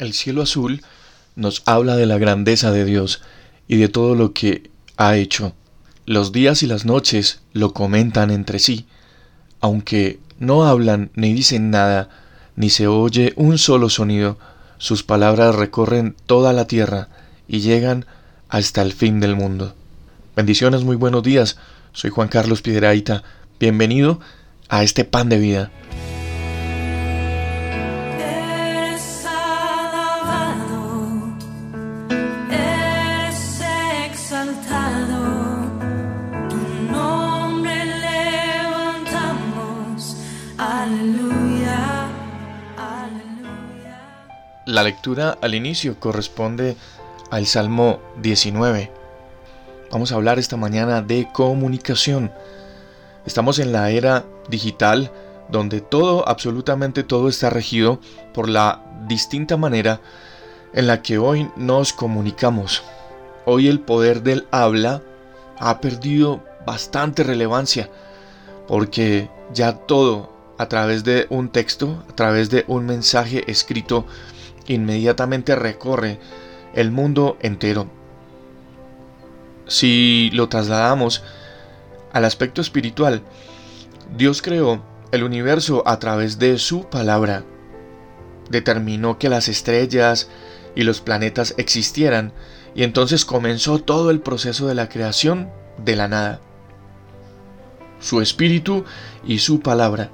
El cielo azul nos habla de la grandeza de Dios y de todo lo que ha hecho. Los días y las noches lo comentan entre sí, aunque no hablan ni dicen nada, ni se oye un solo sonido, sus palabras recorren toda la tierra y llegan hasta el fin del mundo. Bendiciones, muy buenos días. Soy Juan Carlos Piedraíta. Bienvenido a este pan de vida. La lectura al inicio corresponde al Salmo 19. Vamos a hablar esta mañana de comunicación. Estamos en la era digital donde todo, absolutamente todo está regido por la distinta manera en la que hoy nos comunicamos. Hoy el poder del habla ha perdido bastante relevancia porque ya todo a través de un texto, a través de un mensaje escrito, inmediatamente recorre el mundo entero. Si lo trasladamos al aspecto espiritual, Dios creó el universo a través de su palabra. Determinó que las estrellas y los planetas existieran y entonces comenzó todo el proceso de la creación de la nada. Su espíritu y su palabra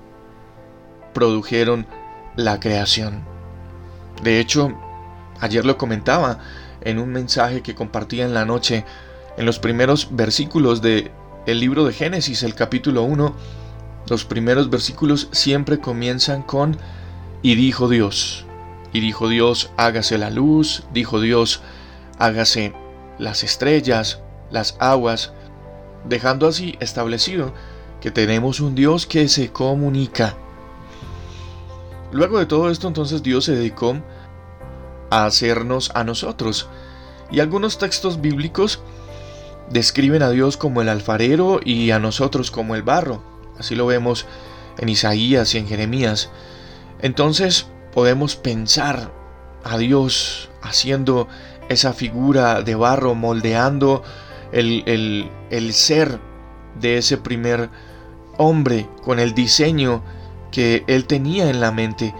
produjeron la creación. De hecho, ayer lo comentaba en un mensaje que compartía en la noche, en los primeros versículos de el libro de Génesis, el capítulo 1, los primeros versículos siempre comienzan con y dijo Dios. Y dijo Dios, hágase la luz, dijo Dios, hágase las estrellas, las aguas, dejando así establecido que tenemos un Dios que se comunica Luego de todo esto entonces Dios se dedicó a hacernos a nosotros. Y algunos textos bíblicos describen a Dios como el alfarero y a nosotros como el barro. Así lo vemos en Isaías y en Jeremías. Entonces podemos pensar a Dios haciendo esa figura de barro, moldeando el, el, el ser de ese primer hombre con el diseño que él tenía en la mente,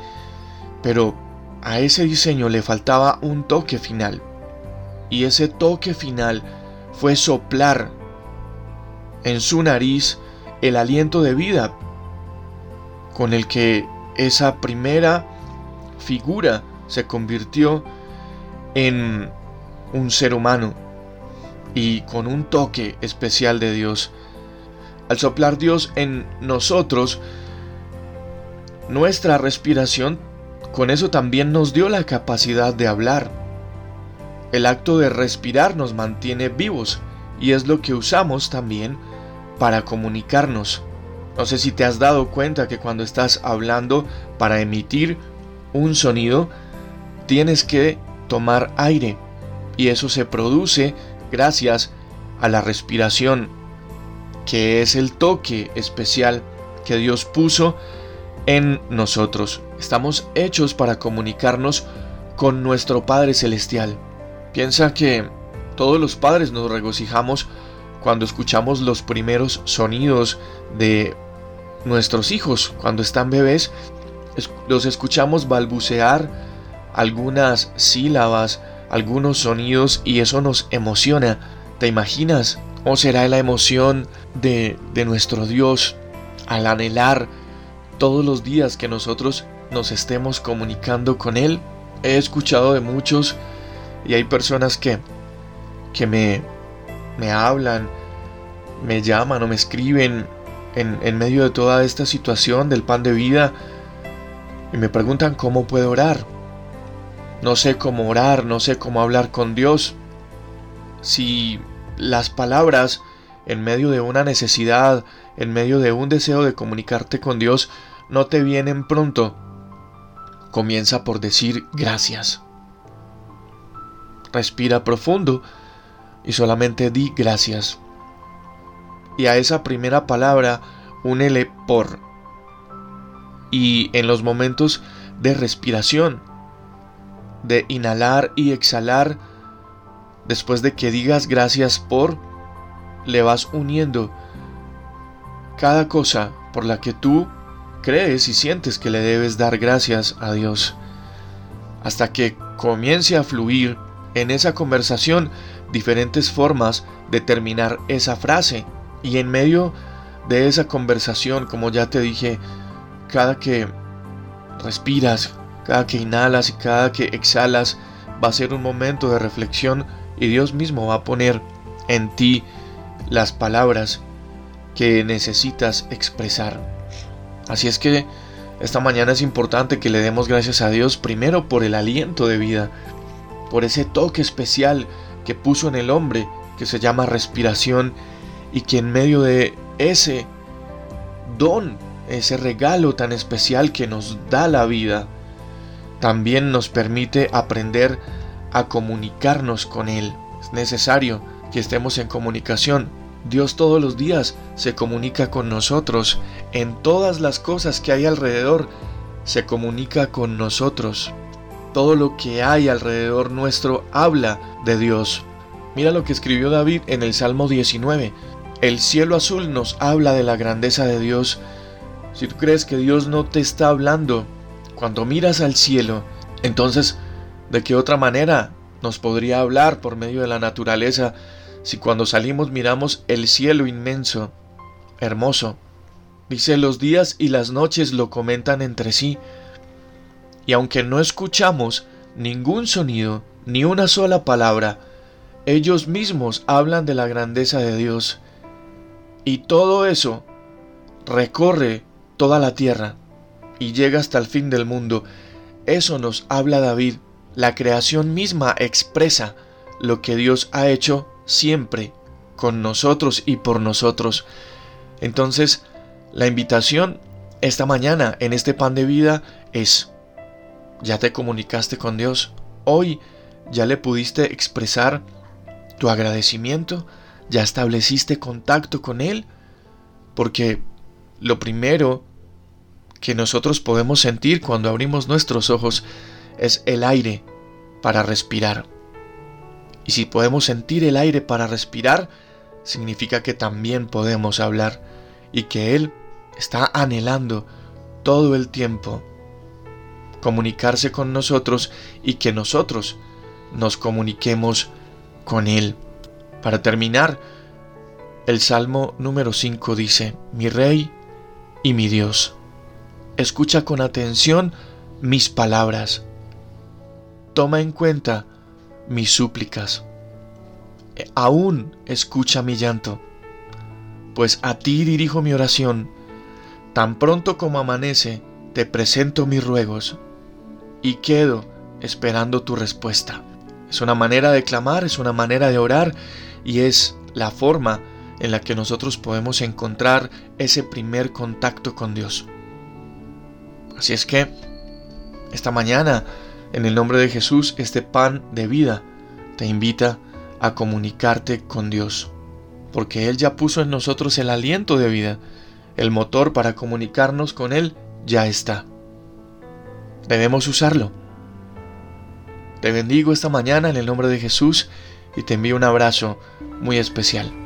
pero a ese diseño le faltaba un toque final. Y ese toque final fue soplar en su nariz el aliento de vida con el que esa primera figura se convirtió en un ser humano y con un toque especial de Dios. Al soplar Dios en nosotros, nuestra respiración, con eso también nos dio la capacidad de hablar. El acto de respirar nos mantiene vivos y es lo que usamos también para comunicarnos. No sé si te has dado cuenta que cuando estás hablando para emitir un sonido, tienes que tomar aire y eso se produce gracias a la respiración, que es el toque especial que Dios puso en nosotros. Estamos hechos para comunicarnos con nuestro Padre Celestial. Piensa que todos los padres nos regocijamos cuando escuchamos los primeros sonidos de nuestros hijos, cuando están bebés, los escuchamos balbucear algunas sílabas, algunos sonidos y eso nos emociona. ¿Te imaginas cómo será la emoción de, de nuestro Dios al anhelar todos los días que nosotros nos estemos comunicando con Él. He escuchado de muchos y hay personas que, que me, me hablan, me llaman o me escriben en, en medio de toda esta situación del pan de vida y me preguntan cómo puedo orar. No sé cómo orar, no sé cómo hablar con Dios. Si las palabras en medio de una necesidad, en medio de un deseo de comunicarte con Dios, no te vienen pronto, comienza por decir gracias. Respira profundo y solamente di gracias. Y a esa primera palabra únele por. Y en los momentos de respiración, de inhalar y exhalar, después de que digas gracias por, le vas uniendo cada cosa por la que tú crees y sientes que le debes dar gracias a Dios. Hasta que comience a fluir en esa conversación diferentes formas de terminar esa frase. Y en medio de esa conversación, como ya te dije, cada que respiras, cada que inhalas y cada que exhalas, va a ser un momento de reflexión y Dios mismo va a poner en ti las palabras que necesitas expresar. Así es que esta mañana es importante que le demos gracias a Dios primero por el aliento de vida, por ese toque especial que puso en el hombre que se llama respiración y que en medio de ese don, ese regalo tan especial que nos da la vida, también nos permite aprender a comunicarnos con Él. Es necesario que estemos en comunicación. Dios todos los días se comunica con nosotros. En todas las cosas que hay alrededor, se comunica con nosotros. Todo lo que hay alrededor nuestro habla de Dios. Mira lo que escribió David en el Salmo 19. El cielo azul nos habla de la grandeza de Dios. Si tú crees que Dios no te está hablando cuando miras al cielo, entonces, ¿de qué otra manera nos podría hablar por medio de la naturaleza si cuando salimos miramos el cielo inmenso, hermoso? Dice, los días y las noches lo comentan entre sí, y aunque no escuchamos ningún sonido, ni una sola palabra, ellos mismos hablan de la grandeza de Dios. Y todo eso recorre toda la tierra y llega hasta el fin del mundo. Eso nos habla David. La creación misma expresa lo que Dios ha hecho siempre con nosotros y por nosotros. Entonces, la invitación esta mañana en este pan de vida es, ¿ya te comunicaste con Dios? Hoy ya le pudiste expresar tu agradecimiento ¿Ya estableciste contacto con Él? Porque lo primero que nosotros podemos sentir cuando abrimos nuestros ojos es el aire para respirar. Y si podemos sentir el aire para respirar, significa que también podemos hablar y que Él está anhelando todo el tiempo comunicarse con nosotros y que nosotros nos comuniquemos con Él. Para terminar, el Salmo número 5 dice, Mi Rey y mi Dios, escucha con atención mis palabras, toma en cuenta mis súplicas, aún escucha mi llanto, pues a ti dirijo mi oración, tan pronto como amanece, te presento mis ruegos y quedo esperando tu respuesta. Es una manera de clamar, es una manera de orar y es la forma en la que nosotros podemos encontrar ese primer contacto con Dios. Así es que esta mañana, en el nombre de Jesús, este pan de vida te invita a comunicarte con Dios, porque Él ya puso en nosotros el aliento de vida, el motor para comunicarnos con Él ya está. Debemos usarlo. Te bendigo esta mañana en el nombre de Jesús y te envío un abrazo muy especial.